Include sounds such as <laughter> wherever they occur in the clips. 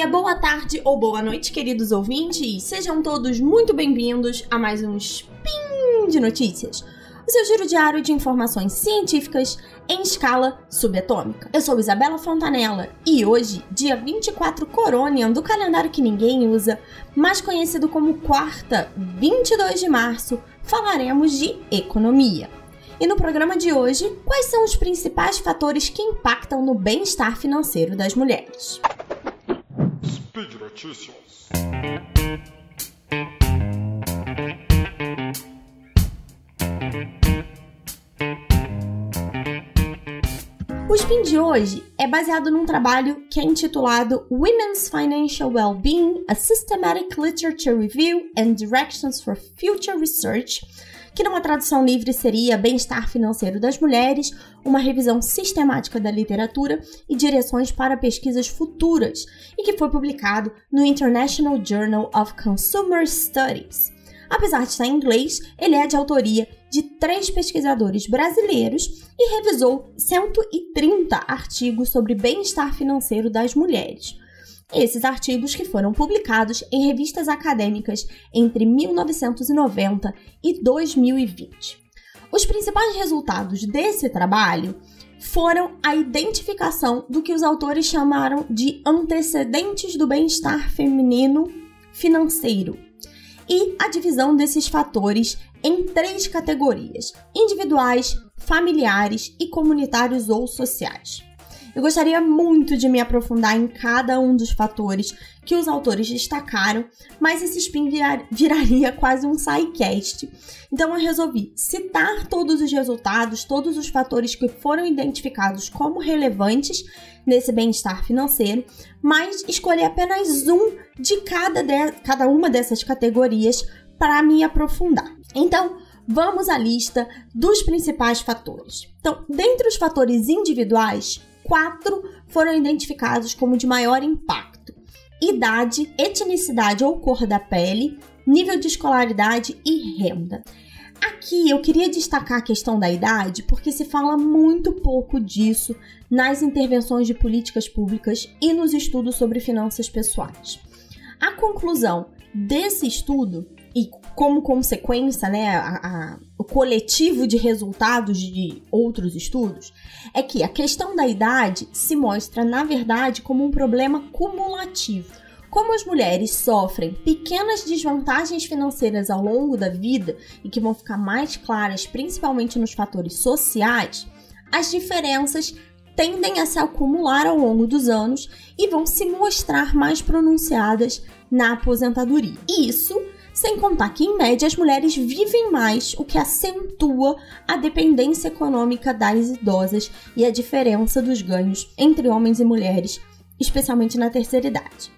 dia, boa tarde ou boa noite, queridos ouvintes. Sejam todos muito bem-vindos a mais um Spin de Notícias, o seu giro diário de informações científicas em escala subatômica. Eu sou Isabela Fontanella e hoje, dia 24 Coronian do calendário que ninguém usa, mais conhecido como quarta, 22 de março, falaremos de economia. E no programa de hoje, quais são os principais fatores que impactam no bem-estar financeiro das mulheres? Notícias. O Spin de hoje é baseado num trabalho que é intitulado Women's Financial Well-Being: A Systematic Literature Review and Directions for Future Research que numa tradução livre seria Bem-estar Financeiro das Mulheres, uma revisão sistemática da literatura e direções para pesquisas futuras, e que foi publicado no International Journal of Consumer Studies. Apesar de estar em inglês, ele é de autoria de três pesquisadores brasileiros e revisou 130 artigos sobre bem-estar financeiro das mulheres esses artigos que foram publicados em revistas acadêmicas entre 1990 e 2020. Os principais resultados desse trabalho foram a identificação do que os autores chamaram de antecedentes do bem-estar feminino financeiro e a divisão desses fatores em três categorias: individuais, familiares e comunitários ou sociais. Eu gostaria muito de me aprofundar em cada um dos fatores que os autores destacaram, mas esse spin virar, viraria <laughs> quase um sidecast. Então eu resolvi citar todos os resultados, todos os fatores que foram identificados como relevantes nesse bem-estar financeiro, mas escolher apenas um de cada, de, cada uma dessas categorias para me aprofundar. Então, vamos à lista dos principais fatores. Então, dentre os fatores individuais, quatro foram identificados como de maior impacto: idade, etnicidade ou cor da pele, nível de escolaridade e renda. Aqui eu queria destacar a questão da idade porque se fala muito pouco disso nas intervenções de políticas públicas e nos estudos sobre finanças pessoais. A conclusão desse estudo e como consequência, né, a, a, o coletivo de resultados de outros estudos, é que a questão da idade se mostra, na verdade, como um problema cumulativo. Como as mulheres sofrem pequenas desvantagens financeiras ao longo da vida e que vão ficar mais claras principalmente nos fatores sociais, as diferenças tendem a se acumular ao longo dos anos e vão se mostrar mais pronunciadas na aposentadoria. Isso sem contar que, em média, as mulheres vivem mais, o que acentua a dependência econômica das idosas e a diferença dos ganhos entre homens e mulheres, especialmente na terceira idade.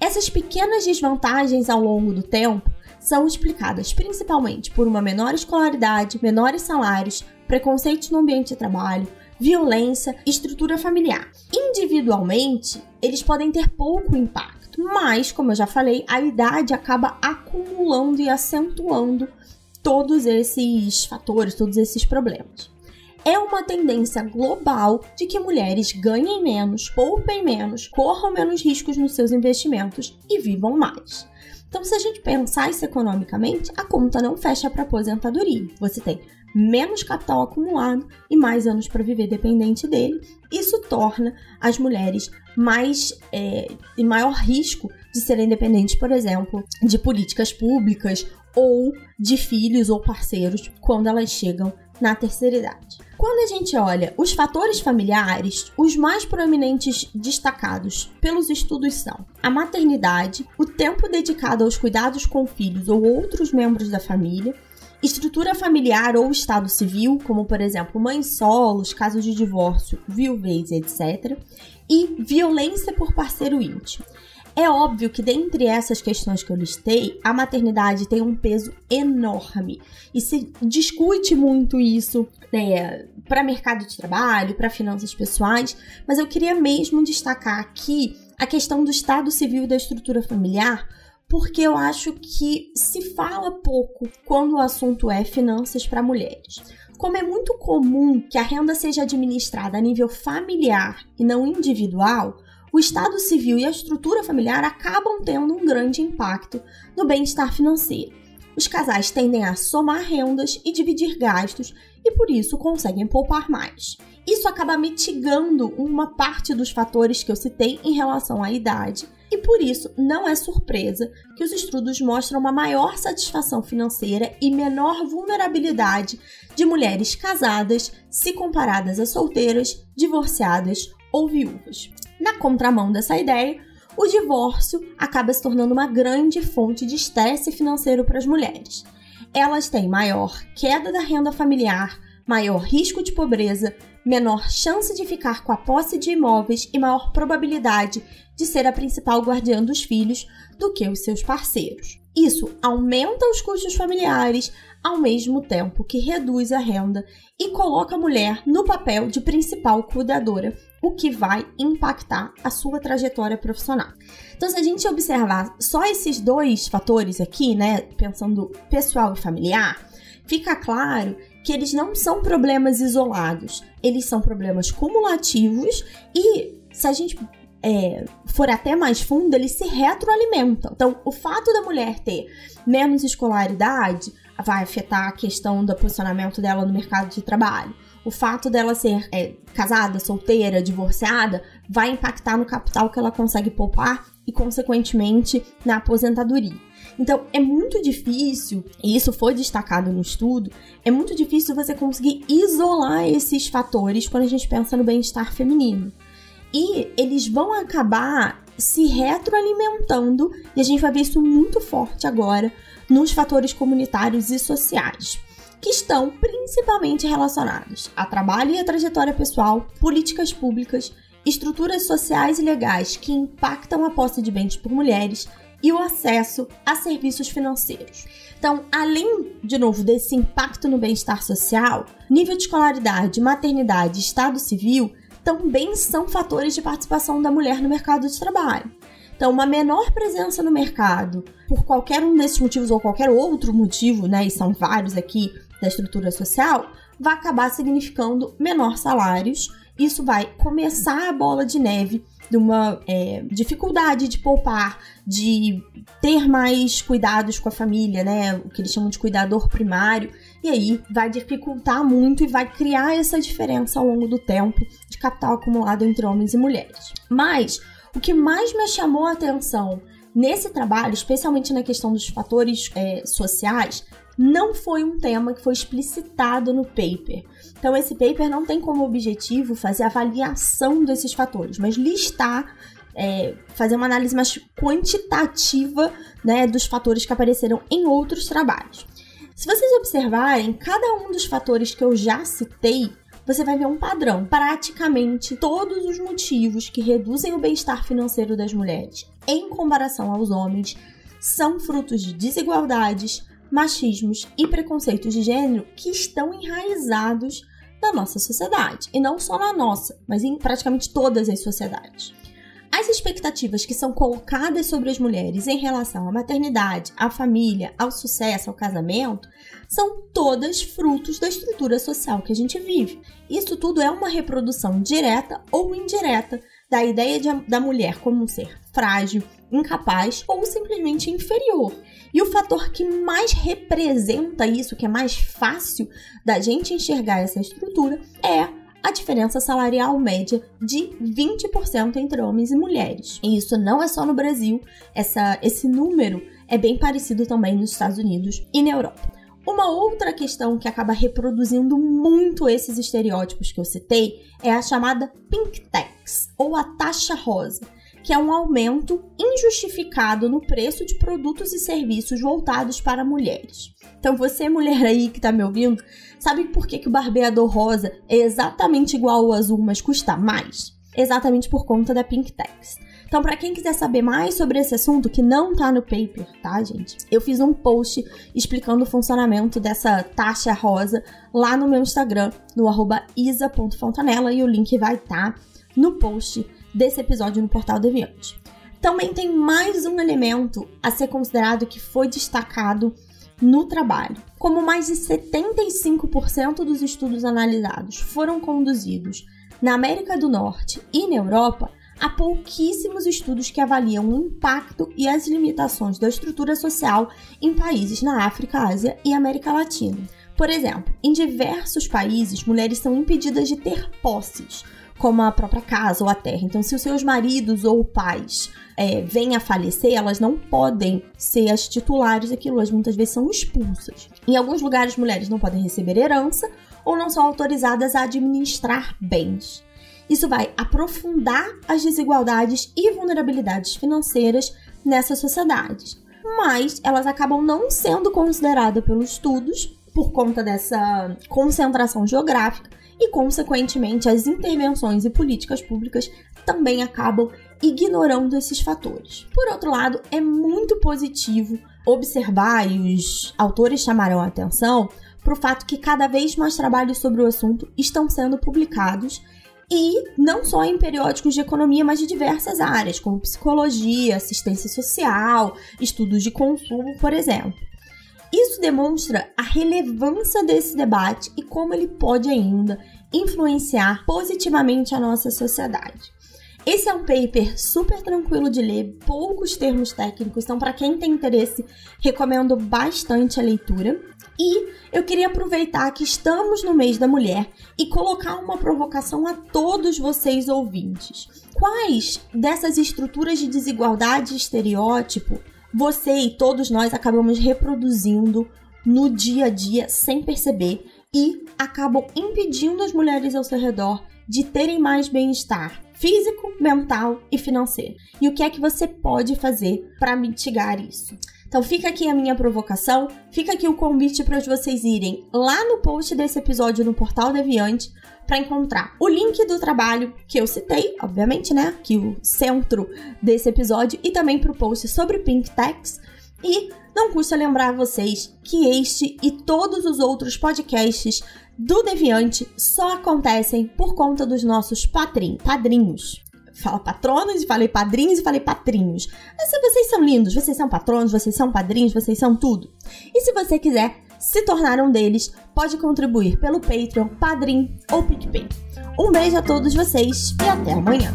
Essas pequenas desvantagens ao longo do tempo são explicadas principalmente por uma menor escolaridade, menores salários, preconceitos no ambiente de trabalho, violência, estrutura familiar. Individualmente, eles podem ter pouco impacto mas, como eu já falei, a idade acaba acumulando e acentuando todos esses fatores, todos esses problemas. É uma tendência global de que mulheres ganhem menos, poupem menos, corram menos riscos nos seus investimentos e vivam mais. Então, se a gente pensar isso economicamente, a conta não fecha para aposentadoria. Você tem menos capital acumulado e mais anos para viver dependente dele. Isso torna as mulheres mais é, em maior risco de serem dependentes, por exemplo, de políticas públicas ou de filhos ou parceiros quando elas chegam na terceira idade. Quando a gente olha os fatores familiares, os mais proeminentes destacados pelos estudos são a maternidade, o tempo dedicado aos cuidados com filhos ou outros membros da família, estrutura familiar ou estado civil, como por exemplo mães solos, casos de divórcio, viuvez, etc., e violência por parceiro íntimo. É óbvio que dentre essas questões que eu listei, a maternidade tem um peso enorme e se discute muito isso né, para mercado de trabalho, para finanças pessoais, mas eu queria mesmo destacar aqui a questão do estado civil e da estrutura familiar, porque eu acho que se fala pouco quando o assunto é finanças para mulheres. Como é muito comum que a renda seja administrada a nível familiar e não individual, o estado civil e a estrutura familiar acabam tendo um grande impacto no bem-estar financeiro. Os casais tendem a somar rendas e dividir gastos e por isso conseguem poupar mais. Isso acaba mitigando uma parte dos fatores que eu citei em relação à idade, e por isso não é surpresa que os estudos mostram uma maior satisfação financeira e menor vulnerabilidade de mulheres casadas se comparadas a solteiras, divorciadas ou viúvas. Na contramão dessa ideia, o divórcio acaba se tornando uma grande fonte de estresse financeiro para as mulheres. Elas têm maior queda da renda familiar, maior risco de pobreza, menor chance de ficar com a posse de imóveis e maior probabilidade de ser a principal guardiã dos filhos do que os seus parceiros. Isso aumenta os custos familiares, ao mesmo tempo que reduz a renda e coloca a mulher no papel de principal cuidadora, o que vai impactar a sua trajetória profissional. Então, se a gente observar só esses dois fatores aqui, né, pensando pessoal e familiar, fica claro que eles não são problemas isolados, eles são problemas cumulativos e se a gente é, for até mais fundo, eles se retroalimentam. Então, o fato da mulher ter menos escolaridade vai afetar a questão do posicionamento dela no mercado de trabalho. O fato dela ser é, casada, solteira, divorciada, vai impactar no capital que ela consegue poupar e, consequentemente, na aposentadoria. Então, é muito difícil, e isso foi destacado no estudo, é muito difícil você conseguir isolar esses fatores quando a gente pensa no bem-estar feminino. E eles vão acabar se retroalimentando, e a gente vai ver isso muito forte agora nos fatores comunitários e sociais, que estão principalmente relacionados a trabalho e a trajetória pessoal, políticas públicas, estruturas sociais e legais que impactam a posse de bens por mulheres, e o acesso a serviços financeiros. Então, além, de novo, desse impacto no bem-estar social, nível de escolaridade, maternidade e estado civil também são fatores de participação da mulher no mercado de trabalho. Então, uma menor presença no mercado, por qualquer um desses motivos ou qualquer outro motivo, né, e são vários aqui da estrutura social, vai acabar significando menor salários. Isso vai começar a bola de neve de uma é, dificuldade de poupar, de ter mais cuidados com a família, né? O que eles chamam de cuidador primário. E aí vai dificultar muito e vai criar essa diferença ao longo do tempo de capital acumulado entre homens e mulheres. Mas o que mais me chamou a atenção nesse trabalho, especialmente na questão dos fatores é, sociais, não foi um tema que foi explicitado no paper. Então, esse paper não tem como objetivo fazer avaliação desses fatores, mas listar, é, fazer uma análise mais quantitativa né, dos fatores que apareceram em outros trabalhos. Se vocês observarem, cada um dos fatores que eu já citei, você vai ver um padrão. Praticamente todos os motivos que reduzem o bem-estar financeiro das mulheres em comparação aos homens são frutos de desigualdades, machismos e preconceitos de gênero que estão enraizados na nossa sociedade. E não só na nossa, mas em praticamente todas as sociedades. As expectativas que são colocadas sobre as mulheres em relação à maternidade, à família, ao sucesso, ao casamento, são todas frutos da estrutura social que a gente vive. Isso tudo é uma reprodução direta ou indireta da ideia de, da mulher como um ser frágil, incapaz ou simplesmente inferior. E o fator que mais representa isso, que é mais fácil da gente enxergar essa estrutura, é a diferença salarial média de 20% entre homens e mulheres. E isso não é só no Brasil, essa, esse número é bem parecido também nos Estados Unidos e na Europa. Uma outra questão que acaba reproduzindo muito esses estereótipos que eu citei é a chamada pink tax, ou a taxa rosa, que é um aumento injustificado no preço de produtos e serviços voltados para mulheres. Então, você, mulher aí que está me ouvindo, sabe por que, que o barbeador rosa é exatamente igual ao azul, mas custa mais? Exatamente por conta da Pink Tax. Então, para quem quiser saber mais sobre esse assunto, que não tá no paper, tá, gente? Eu fiz um post explicando o funcionamento dessa taxa rosa lá no meu Instagram, no isa.fontanella, e o link vai estar tá no post desse episódio no Portal Deviante. Também tem mais um elemento a ser considerado que foi destacado no trabalho. Como mais de 75% dos estudos analisados foram conduzidos na América do Norte e na Europa, há pouquíssimos estudos que avaliam o impacto e as limitações da estrutura social em países na África, Ásia e América Latina. Por exemplo, em diversos países, mulheres são impedidas de ter posses, como a própria casa ou a terra. Então, se os seus maridos ou pais é, vêm a falecer, elas não podem ser as titulares daquilo, elas muitas vezes são expulsas. Em alguns lugares, mulheres não podem receber herança ou não são autorizadas a administrar bens. Isso vai aprofundar as desigualdades e vulnerabilidades financeiras nessas sociedades. Mas elas acabam não sendo consideradas pelos estudos por conta dessa concentração geográfica e, consequentemente, as intervenções e políticas públicas também acabam ignorando esses fatores. Por outro lado, é muito positivo observar, e os autores chamaram a atenção, para o fato que cada vez mais trabalhos sobre o assunto estão sendo publicados e não só em periódicos de economia, mas de diversas áreas, como psicologia, assistência social, estudos de consumo, por exemplo. Isso demonstra a relevância desse debate e como ele pode ainda influenciar positivamente a nossa sociedade. Esse é um paper super tranquilo de ler, poucos termos técnicos, então para quem tem interesse, recomendo bastante a leitura. E eu queria aproveitar que estamos no mês da mulher e colocar uma provocação a todos vocês ouvintes. Quais dessas estruturas de desigualdade e estereótipo você e todos nós acabamos reproduzindo no dia a dia sem perceber e acabam impedindo as mulheres ao seu redor de terem mais bem-estar físico, mental e financeiro. E o que é que você pode fazer para mitigar isso? Então fica aqui a minha provocação, fica aqui o convite para vocês irem lá no post desse episódio no Portal Deviante para encontrar o link do trabalho que eu citei, obviamente, né? Que o centro desse episódio e também para o post sobre Pink Tax. E não custa lembrar vocês que este e todos os outros podcasts do Deviante só acontecem por conta dos nossos patrim, padrinhos. Fala patronos, falei padrinhos e falei patrinhos. Mas vocês são lindos, vocês são patronos, vocês são padrinhos, vocês são tudo. E se você quiser se tornar um deles, pode contribuir pelo Patreon, Padrim ou PicPay. Um beijo a todos vocês e até amanhã!